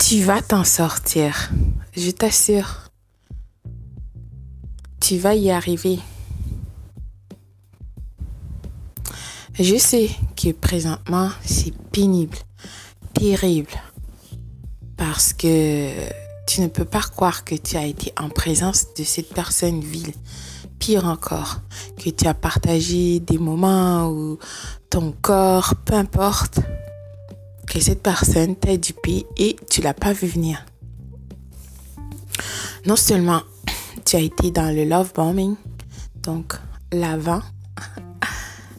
Tu vas t'en sortir. Je t'assure. Tu vas y arriver. Je sais que présentement, c'est pénible, terrible, parce que tu ne peux pas croire que tu as été en présence de cette personne vile. Pire encore, que tu as partagé des moments où ton corps, peu importe, que cette personne t'a dupé et tu l'as pas vu venir. Non seulement tu as été dans le love bombing, donc l'avant,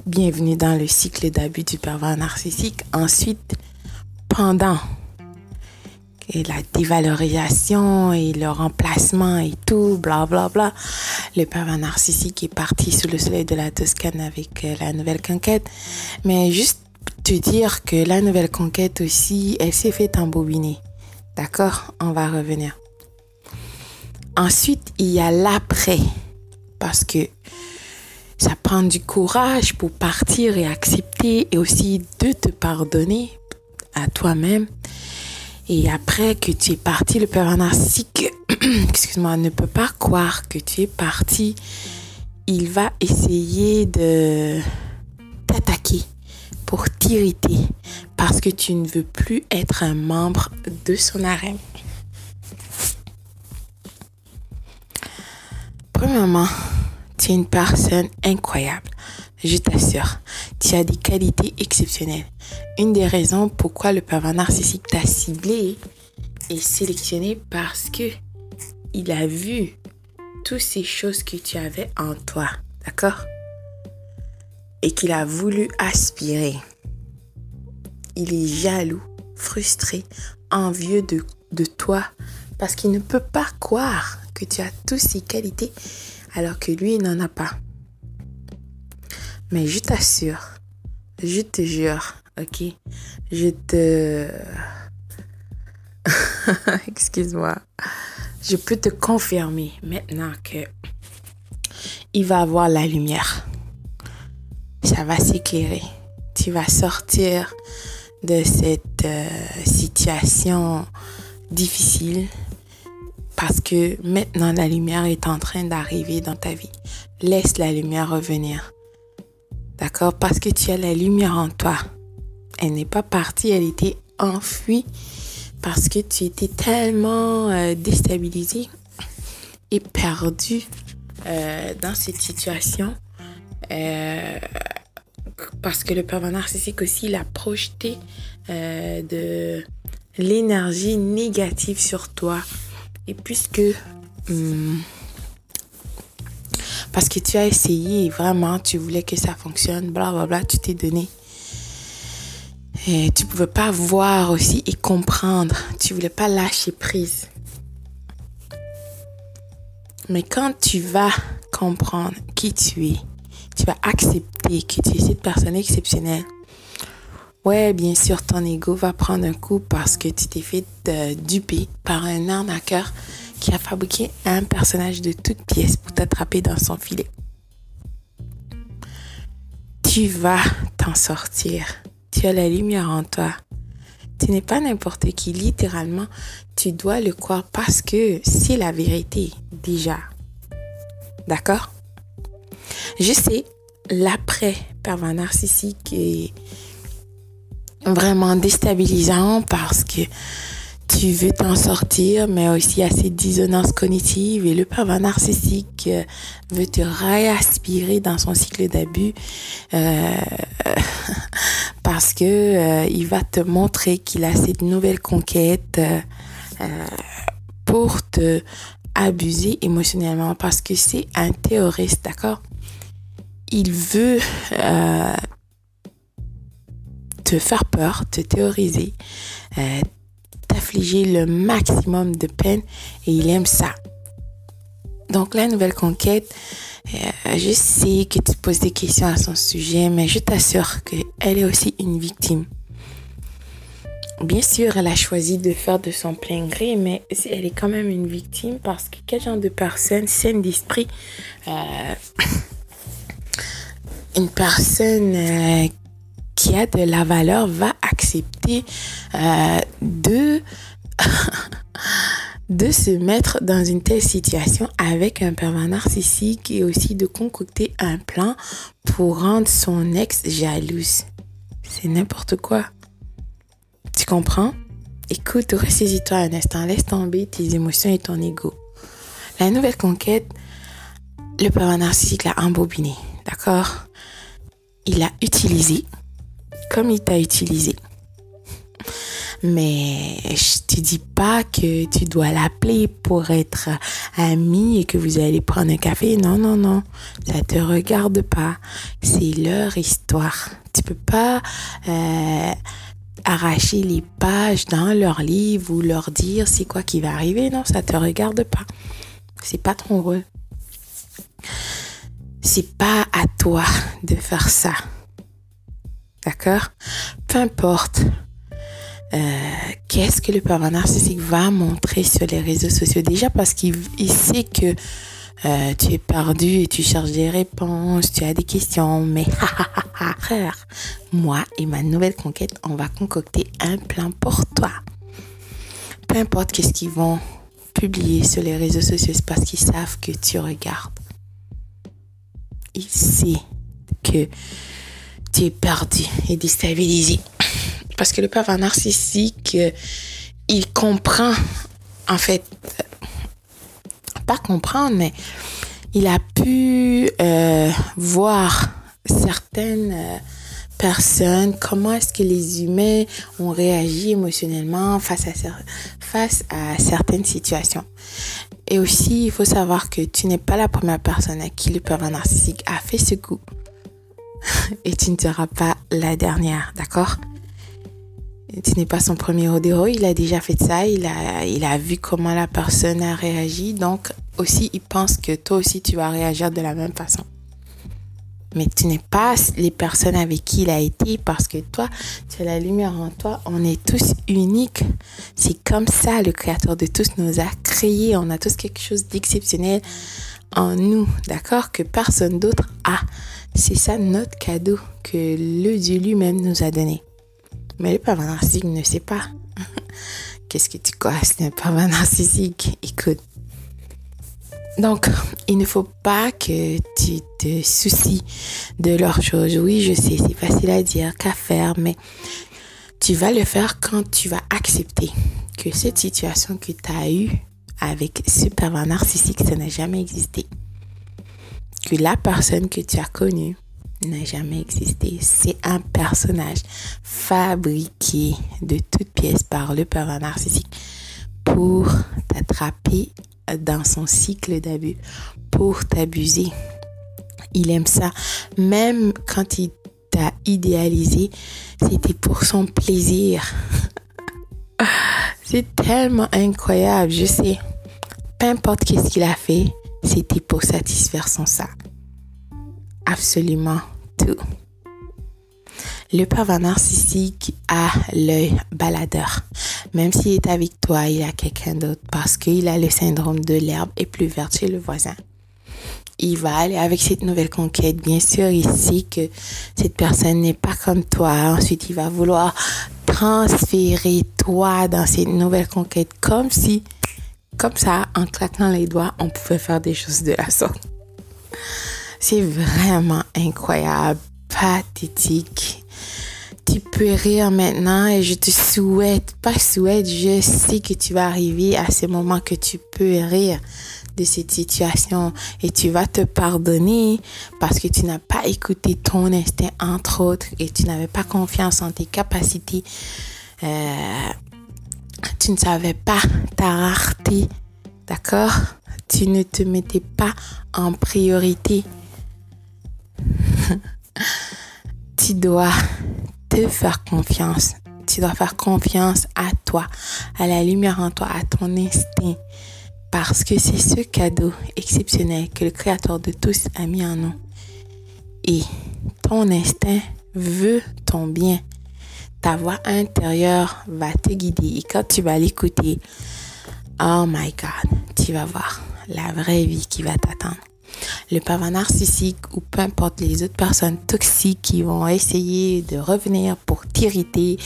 bienvenue dans le cycle d'abus du pervers narcissique. Ensuite, pendant et la dévalorisation et le remplacement et tout, bla bla bla. Le pervers narcissique est parti sous le soleil de la Toscane avec euh, la nouvelle conquête. Mais juste te dire que la nouvelle conquête aussi, elle s'est fait embobiner. D'accord? On va revenir. Ensuite, il y a l'après. Parce que ça prend du courage pour partir et accepter et aussi de te pardonner à toi-même. Et après que tu es parti, le père narcissique, excuse-moi, ne peut pas croire que tu es parti. Il va essayer de t'attaquer pour t'irriter parce que tu ne veux plus être un membre de son harem. Premièrement, tu es une personne incroyable. Je t'assure, tu as des qualités exceptionnelles. Une des raisons pourquoi le pervers narcissique t'a ciblé et sélectionné parce que il a vu toutes ces choses que tu avais en toi. D'accord? Et qu'il a voulu aspirer. Il est jaloux, frustré, envieux de, toi parce qu'il ne peut pas croire que tu as toutes ces qualités alors que lui n'en a pas. Mais je t'assure, je te jure, ok, je te... Excuse-moi. Je peux te confirmer maintenant que il va avoir la lumière. Ça va s'éclairer. Tu vas sortir de cette euh, situation difficile parce que maintenant la lumière est en train d'arriver dans ta vie. Laisse la lumière revenir. D'accord? Parce que tu as la lumière en toi. Elle n'est pas partie, elle était enfuie parce que tu étais tellement euh, déstabilisé et perdu euh, dans cette situation. Euh, parce que le pervers narcissique aussi, il a projeté de l'énergie négative sur toi et puisque... Hmm, parce que tu as essayé vraiment, tu voulais que ça fonctionne, bla bla bla, tu t'es donné. Et tu pouvais pas voir aussi et comprendre. Tu voulais pas lâcher prise. Mais quand tu vas comprendre qui tu es, tu vas accepter que tu es cette personne exceptionnelle. Ouais, bien sûr, ton ego va prendre un coup parce que tu t'es fait euh, duper par un arnaqueur qui a fabriqué un personnage de toutes pièces pour t'attraper dans son filet. Tu vas t'en sortir. Tu as la lumière en toi. Tu n'es pas n'importe qui, littéralement. Tu dois le croire parce que c'est la vérité, déjà. D'accord? Je sais, l'après pervers narcissique est vraiment déstabilisant parce que tu veux t'en sortir, mais aussi à ces dissonances cognitives et le pervers narcissique euh, veut te réaspirer dans son cycle d'abus euh, parce que euh, il va te montrer qu'il a cette nouvelle conquête pour te abuser émotionnellement parce que c'est un terroriste, d'accord? Il veut te faire peur, te théoriser, euh, t'affliger le maximum de peine et il aime ça. Donc la nouvelle conquête, euh, je sais que tu poses des questions à son sujet, mais je t'assure qu'elle est aussi une victime. Bien sûr, elle a choisi de faire de son plein gré, mais elle est quand même une victime parce que quel genre de personne saine d'esprit, euh, une personne qui a de la valeur va accepter euh, de de se mettre dans une telle situation avec un pervers narcissique et aussi de concocter un plan pour rendre son ex jalouse. C'est n'importe quoi. Tu comprends? Écoute, ressaisis-toi un instant, laisse tomber tes émotions et ton ego. La nouvelle conquête, le pervers narcissique l'a embobiné, d'accord? Il l'a utilisé comme il t'a utilisé. Mais je te dis pas que tu dois l'appeler pour être ami et que vous allez prendre un café. Non, non, non. Ça te regarde pas. C'est leur histoire. Tu peux pas euh, arracher les pages dans leur livre ou leur dire c'est quoi qui va arriver. Non, ça te regarde pas. C'est pas ton rôle. C'est pas à toi de faire ça. D'accord? Peu importe euh, qu'est-ce que le pervers narcissique va montrer sur les réseaux sociaux? Déjà parce qu'il sait que euh, tu es perdu et tu cherches des réponses, tu as des questions, mais frère, moi et ma nouvelle conquête, on va concocter un plan pour toi. Peu importe qu'est-ce qu'ils vont publier sur les réseaux sociaux, c'est parce qu'ils savent que tu regardes. Ils savent que tu es perdu et déstabilisé. Parce que le pervers narcissique, euh, il comprend, en fait, euh, pas comprendre, mais il a pu euh, voir certaines personnes, comment est-ce que les humains ont réagi émotionnellement face à certaines situations. Et aussi, il faut savoir que tu n'es pas la première personne à qui le pervers narcissique a fait ce coup. Et tu ne seras pas la dernière, d'accord? Ce n'est pas son premier rodéo, il a déjà fait ça, il a vu comment la personne a réagi, donc aussi il pense que toi aussi tu vas réagir de la même façon. Mais tu n'es pas les personnes avec qui il a été parce que toi, tu as la lumière en toi, on est tous uniques. C'est comme ça le Créateur de tous nous a créés, on a tous quelque chose d'exceptionnel en nous, d'accord, que personne d'autre a. C'est ça notre cadeau que le Dieu lui-même nous a donné. Mais le pervers narcissique ne sait pas. Qu'est-ce que tu crois C'est un pervers narcissique. Écoute. Donc, il ne faut pas que tu te soucies de leurs choses. Oui, je sais, c'est facile à dire qu'à faire, mais tu vas le faire quand tu vas accepter que cette situation que tu as eue avec ce pervers narcissique, ça n'a jamais existé. Que la personne que tu as connue n'a jamais existé. C'est un personnage fabriqué de toutes pièces par le pervers narcissique pour t'attraper dans son cycle d'abus, pour t'abuser. Il aime ça. Même quand il t'a idéalisé, c'était pour son plaisir. C'est tellement incroyable, je sais. Peu importe qu'est-ce qu'il a fait, c'était pour satisfaire son ça absolument tout. Le pervers narcissique a l'œil baladeur. Même s'il est avec toi, il a quelqu'un d'autre parce qu'il a le syndrome de l'herbe et plus verte chez le voisin. Il va aller avec cette nouvelle conquête. Bien sûr, il sait que cette personne n'est pas comme toi. Ensuite, il va vouloir transférer toi dans cette nouvelle conquête comme si, comme ça, en claquant les doigts, on pouvait faire des choses de la sorte. C'est vraiment incroyable, pathétique. Tu peux rire maintenant et je te souhaite, pas souhaite, je sais que tu vas arriver à ce moment que tu peux rire de cette situation et tu vas te pardonner parce que tu n'as pas écouté ton instinct entre autres et tu n'avais pas confiance en tes capacités. Euh, tu ne savais pas ta rareté, d'accord? Tu ne te mettais pas en priorité. tu dois faire confiance. Tu dois faire confiance à toi, à la lumière en toi, à ton instinct. Parce que c'est ce cadeau exceptionnel que le Créateur de tous a mis en nous. Et ton instinct veut ton bien. Ta voix intérieure va te guider. Et quand tu vas l'écouter, oh my God, tu vas voir la vraie vie qui va t'attendre le pervers narcissique ou peu importe les autres personnes toxiques qui vont essayer de revenir pour t'irriter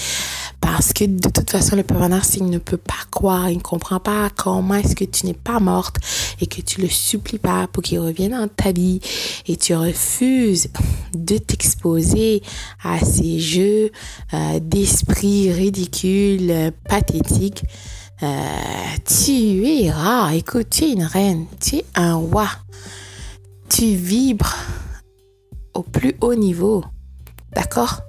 par Parce que de toute façon, le pervers narcissique ne peut pas croire, il ne comprend pas comment est-ce que tu n'es pas morte et que tu le supplies pas pour qu'il revienne dans ta vie et tu refuses de t'exposer à ces jeux euh, d'esprit ridicules, pathétiques. Euh, tu es rare, écoute, tu es une reine, tu es un roi. Tu vibres au plus haut niveau. D'accord?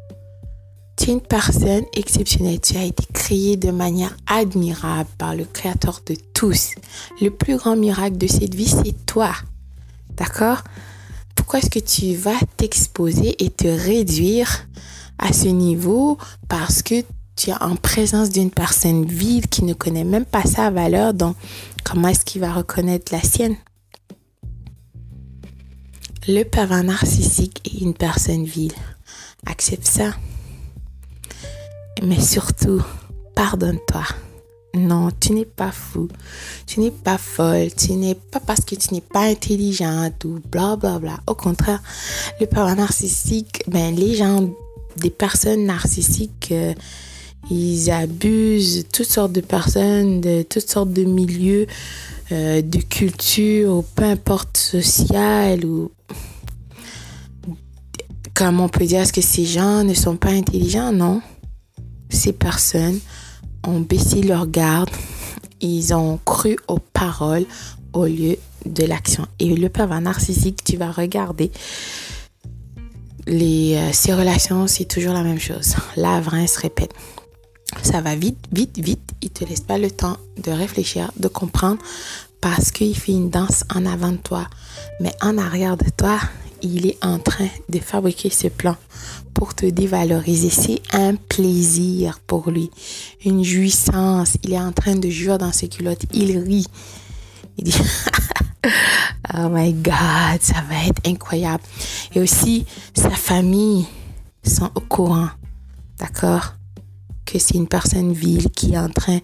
Tu es une personne exceptionnelle. Tu as été créée de manière admirable par le Créateur de tous. Le plus grand miracle de cette vie, c'est toi. D'accord? Pourquoi est-ce que tu vas t'exposer et te réduire à ce niveau? Parce que tu es en présence d'une personne vide qui ne connaît même pas sa valeur, donc comment est-ce qu'il va reconnaître la sienne? Le pervers narcissique est une personne vile. Accepte ça. Mais surtout, pardonne-toi. Non, tu n'es pas fou. Tu n'es pas folle. Tu n'es pas parce que tu n'es pas intelligente ou bla bla bla. Au contraire, le pervers narcissique, ben, les gens, des personnes narcissiques, euh, ils abusent toutes sortes de personnes, de toutes sortes de milieux, euh, de culture, peu importe social ou comme on peut dire, est-ce que ces gens ne sont pas intelligents? Non ces personnes ont baissé leur garde, ils ont cru aux paroles au lieu de l'action. Et le pervers narcissique, tu vas regarder les, euh, ces relations, c'est toujours la même chose. La se répète. Ça va vite, vite, vite. Il te laisse pas le temps de réfléchir, de comprendre parce qu'il fait une danse en avant de toi. Mais en arrière de toi, il est en train de fabriquer ce plan pour te dévaloriser. C'est un plaisir pour lui, une jouissance. Il est en train de jouer dans ses culottes. Il rit. Il dit, oh my God, ça va être incroyable. Et aussi, sa famille sont au courant, d'accord? Que c'est une personne vile qui est en train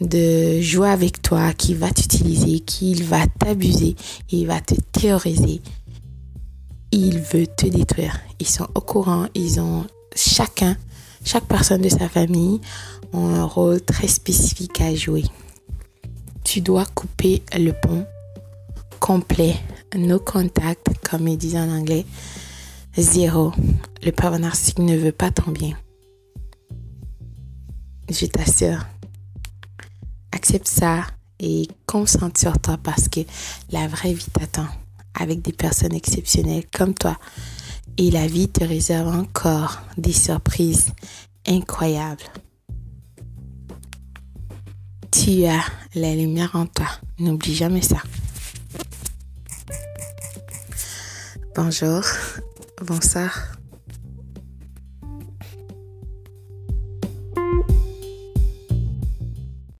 de jouer avec toi, qui va t'utiliser, qui va t'abuser, il va te théoriser il veut te détruire. Ils sont au courant, ils ont chacun, chaque personne de sa famille a un rôle très spécifique à jouer. Tu dois couper le pont complet, no contact, comme ils disent en anglais, zéro. Le pervers narcissique ne veut pas ton bien. Je t'assure. Accepte ça et concentre sur toi parce que la vraie vie t'attend avec des personnes exceptionnelles comme toi. Et la vie te réserve encore des surprises incroyables. Tu as la lumière en toi. N'oublie jamais ça. Bonjour, bonsoir.